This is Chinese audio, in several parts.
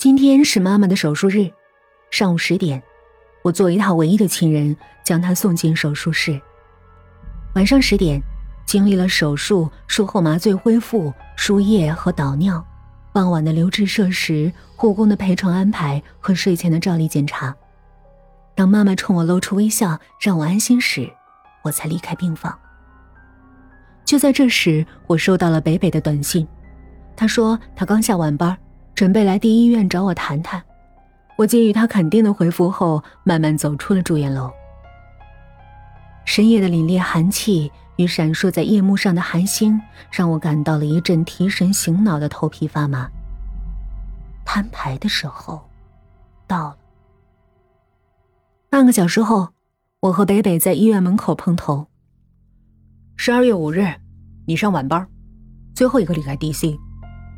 今天是妈妈的手术日，上午十点，我作为她唯一的亲人，将她送进手术室。晚上十点，经历了手术、术后麻醉恢复、输液和导尿，傍晚的留置设施、护工的陪床安排和睡前的照例检查。当妈妈冲我露出微笑，让我安心时，我才离开病房。就在这时，我收到了北北的短信，他说他刚下晚班。准备来第一医院找我谈谈，我给予他肯定的回复后，慢慢走出了住院楼。深夜的凛冽寒气与闪烁在夜幕上的寒星，让我感到了一阵提神醒脑的头皮发麻。摊牌的时候到了。半个小时后，我和北北在医院门口碰头。十二月五日，你上晚班，最后一个离开 DC。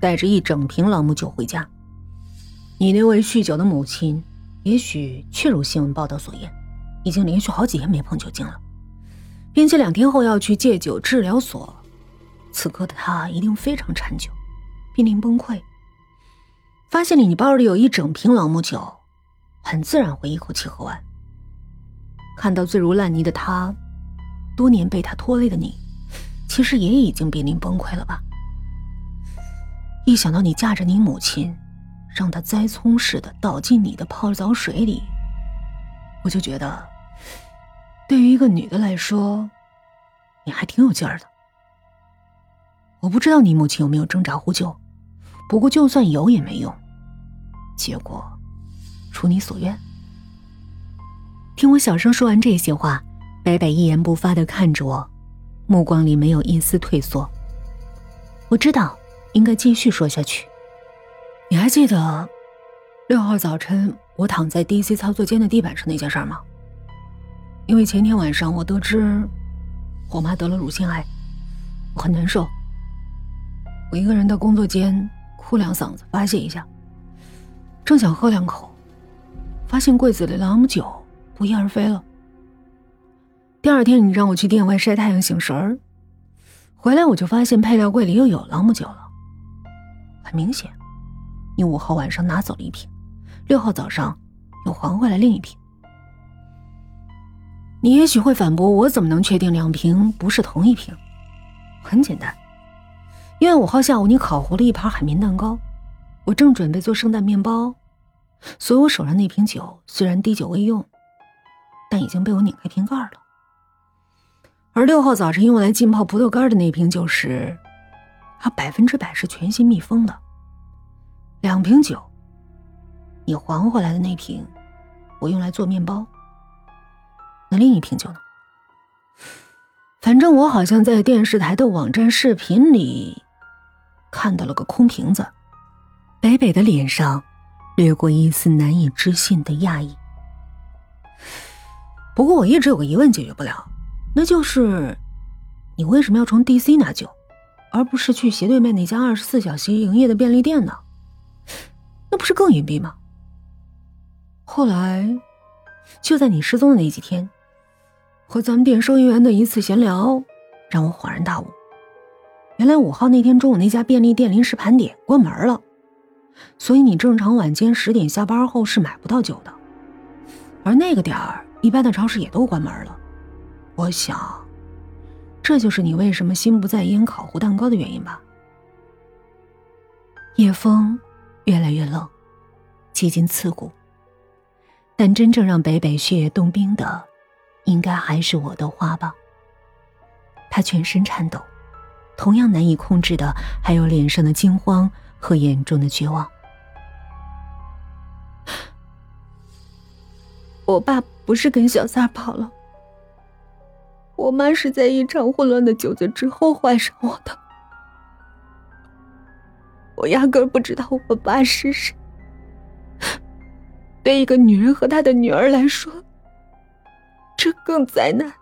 带着一整瓶朗姆酒回家。你那位酗酒的母亲，也许确如新闻报道所言，已经连续好几天没碰酒精了，并且两天后要去戒酒治疗所。此刻的她一定非常馋酒，濒临崩溃。发现你包里有一整瓶朗姆酒，很自然会一口气喝完。看到醉如烂泥的他，多年被他拖累的你，其实也已经濒临崩溃了吧？一想到你架着你母亲，让她栽葱似的倒进你的泡澡水里，我就觉得，对于一个女的来说，你还挺有劲儿的。我不知道你母亲有没有挣扎呼救，不过就算有也没用，结果如你所愿。听我小声说完这些话，北北一言不发的看着我，目光里没有一丝退缩。我知道。应该继续说下去。你还记得六号早晨我躺在 DC 操作间的地板上那件事吗？因为前天晚上我得知我妈得了乳腺癌，我很难受。我一个人到工作间哭两嗓子发泄一下，正想喝两口，发现柜子里朗姆酒不翼而飞了。第二天你让我去店外晒太阳醒神儿，回来我就发现配料柜里又有朗姆酒了。很明显，你五号晚上拿走了一瓶，六号早上又还回来另一瓶。你也许会反驳，我怎么能确定两瓶不是同一瓶？很简单，因为五号下午你烤糊了一盘海绵蛋糕，我正准备做圣诞面包，所以我手上那瓶酒虽然滴酒未用，但已经被我拧开瓶盖了。而六号早晨用来浸泡葡萄干的那瓶酒是。它百分之百是全新密封的。两瓶酒，你还回来的那瓶，我用来做面包。那另一瓶酒呢？反正我好像在电视台的网站视频里看到了个空瓶子。北北的脸上掠过一丝难以置信的讶异。不过我一直有个疑问解决不了，那就是你为什么要从 DC 拿酒？而不是去斜对面那家二十四小时营业的便利店呢？那不是更隐蔽吗？后来，就在你失踪的那几天，和咱们店收银员的一次闲聊，让我恍然大悟。原来五号那天中午那家便利店临时盘点关门了，所以你正常晚间十点下班后是买不到酒的。而那个点儿，一般的超市也都关门了。我想。这就是你为什么心不在焉烤糊蛋糕的原因吧？夜风越来越冷，几近刺骨。但真正让北北血液冻冰的，应该还是我的花吧。他全身颤抖，同样难以控制的还有脸上的惊慌和眼中的绝望。我爸不是跟小三跑了。我妈是在一场混乱的酒醉之后怀上我的，我压根不知道我爸是谁。对一个女人和她的女儿来说，这更灾难。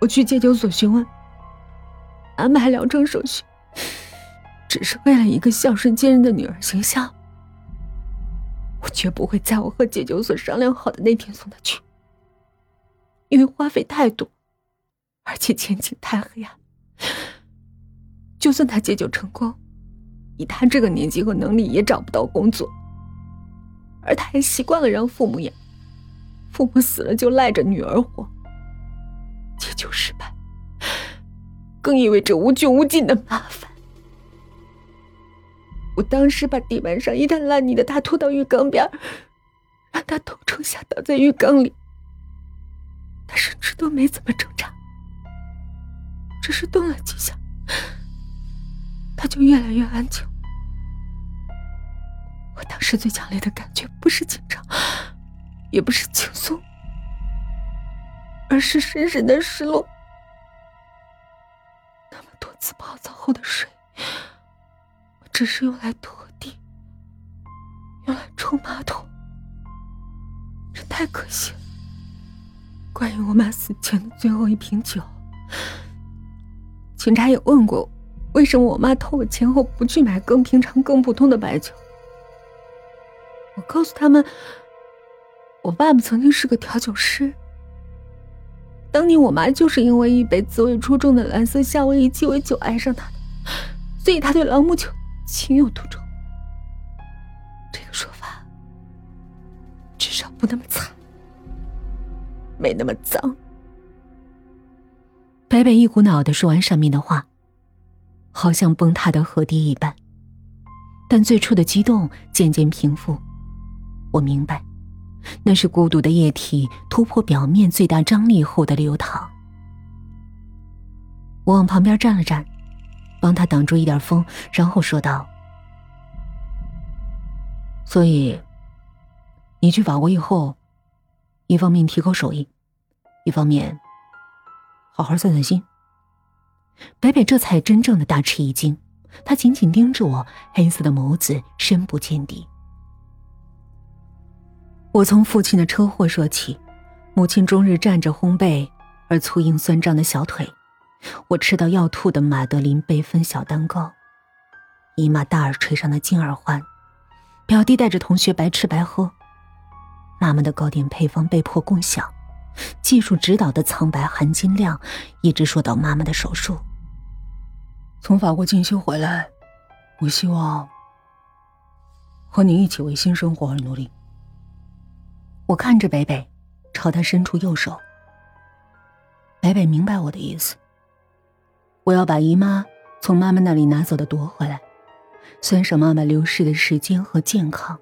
我去戒酒所询问，安排疗程手续，只是为了一个孝顺坚韧的女儿形象。我绝不会在我和戒酒所商量好的那天送她去。因为花费太多，而且前景太黑暗。就算他戒酒成功，以他这个年纪和能力也找不到工作，而他还习惯了让父母养，父母死了就赖着女儿活，解救失败，更意味着无穷无尽的麻烦。我当时把地板上一滩烂泥的他拖到浴缸边，让他头冲下倒在浴缸里，他甚至都没怎么挣扎，只是动了几下。他就越来越安静。我当时最强烈的感觉不是紧张，也不是轻松，而是深深的失落。那么多次泡澡后的水，我只是用来拖地，用来冲马桶，这太可惜了。关于我妈死前的最后一瓶酒，警察也问过我。为什么我妈偷我钱后不去买更平常、更普通的白酒？我告诉他们，我爸爸曾经是个调酒师。当年我妈就是因为一杯滋味出众的蓝色夏威夷鸡尾酒爱上他的，所以他对朗姆酒情有独钟。这个说法至少不那么惨，没那么脏。北北一股脑的说完上面的话。好像崩塌的河堤一般，但最初的激动渐渐平复。我明白，那是孤独的液体突破表面最大张力后的流淌。我往旁边站了站，帮他挡住一点风，然后说道：“所以，你去法国以后，一方面提高手艺，一方面好好散散心。”北北这才真正的大吃一惊，他紧紧盯着我，黑色的眸子深不见底。我从父亲的车祸说起，母亲终日站着烘焙而粗硬酸胀的小腿，我吃到要吐的马德琳贝芬小蛋糕，姨妈大耳垂上的金耳环，表弟带着同学白吃白喝，妈妈的糕点配方被迫共享。技术指导的苍白含金量，一直说到妈妈的手术。从法国进修回来，我希望和你一起为新生活而努力。我看着北北，朝他伸出右手。北北明白我的意思。我要把姨妈从妈妈那里拿走的夺回来，算上妈妈流逝的时间和健康，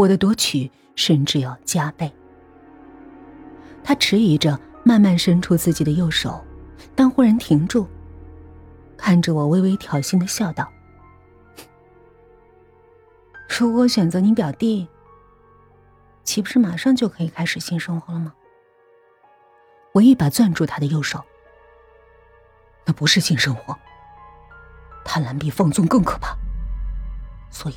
我的夺取甚至要加倍。他迟疑着，慢慢伸出自己的右手，但忽然停住，看着我，微微挑衅的笑道：“如果选择你表弟，岂不是马上就可以开始新生活了吗？”我一把攥住他的右手。那不是性生活，贪婪比放纵更可怕。所以，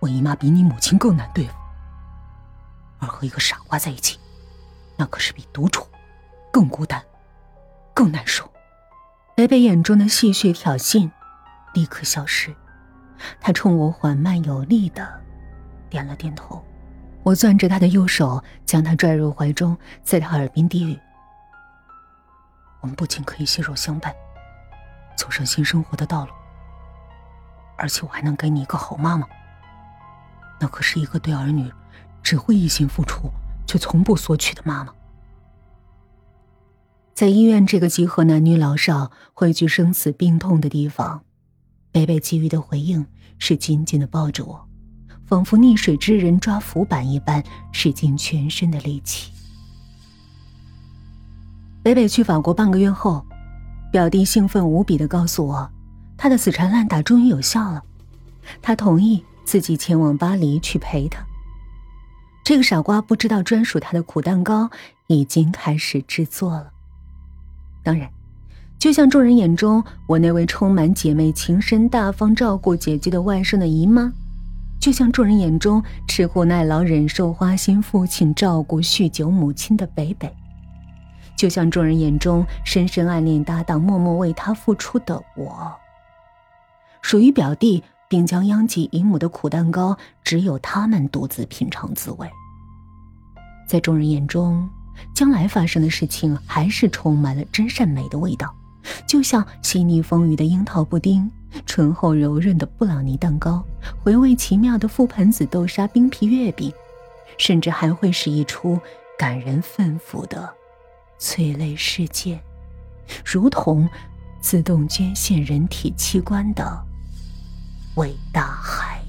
我姨妈比你母亲更难对付，而和一个傻瓜在一起。那可是比独处更孤单、更难受。北北眼中的戏谑挑衅立刻消失，他冲我缓慢有力的点了点头。我攥着他的右手，将他拽入怀中，在他耳边低语：“我们不仅可以携手相伴，走上新生活的道路，而且我还能给你一个好妈妈。那可是一个对儿女只会一心付出。”却从不索取的妈妈，在医院这个集合男女老少汇聚生死病痛的地方，北北给予的回应是紧紧的抱着我，仿佛溺水之人抓浮板一般，使尽全身的力气。北北去法国半个月后，表弟兴奋无比的告诉我，他的死缠烂打终于有效了，他同意自己前往巴黎去陪他。这个傻瓜不知道，专属他的苦蛋糕已经开始制作了。当然，就像众人眼中我那位充满姐妹情深、大方照顾姐姐的外甥的姨妈，就像众人眼中吃苦耐劳、忍受花心父亲照顾酗酒母亲的北北，就像众人眼中深深暗恋搭档、默默为他付出的我，属于表弟。并将殃及姨母的苦蛋糕，只有他们独自品尝滋味。在众人眼中，将来发生的事情还是充满了真善美的味道，就像细腻丰腴的樱桃布丁醇厚柔润的布朗尼蛋糕，回味奇妙的覆盆子豆沙冰皮月饼，甚至还会是一出感人肺腑的催泪事件，如同自动捐献人体器官的为大海。